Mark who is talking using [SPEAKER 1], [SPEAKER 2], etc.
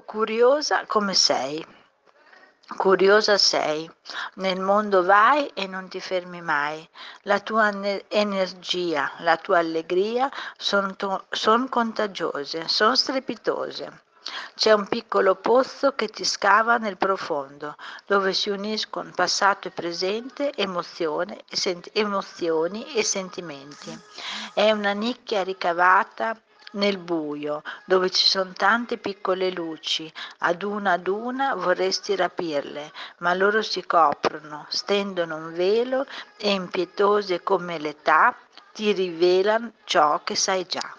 [SPEAKER 1] curiosa come sei. Curiosa sei, nel mondo vai e non ti fermi mai. La tua energia, la tua allegria sono son contagiose, sono strepitose. C'è un piccolo pozzo che ti scava nel profondo, dove si uniscono passato e presente, emozioni e, emozioni e sentimenti. È una nicchia ricavata nel buio, dove ci sono tante piccole luci, ad una ad una vorresti rapirle, ma loro si coprono, stendono un velo e impietose come l'età ti rivelano ciò che sai già.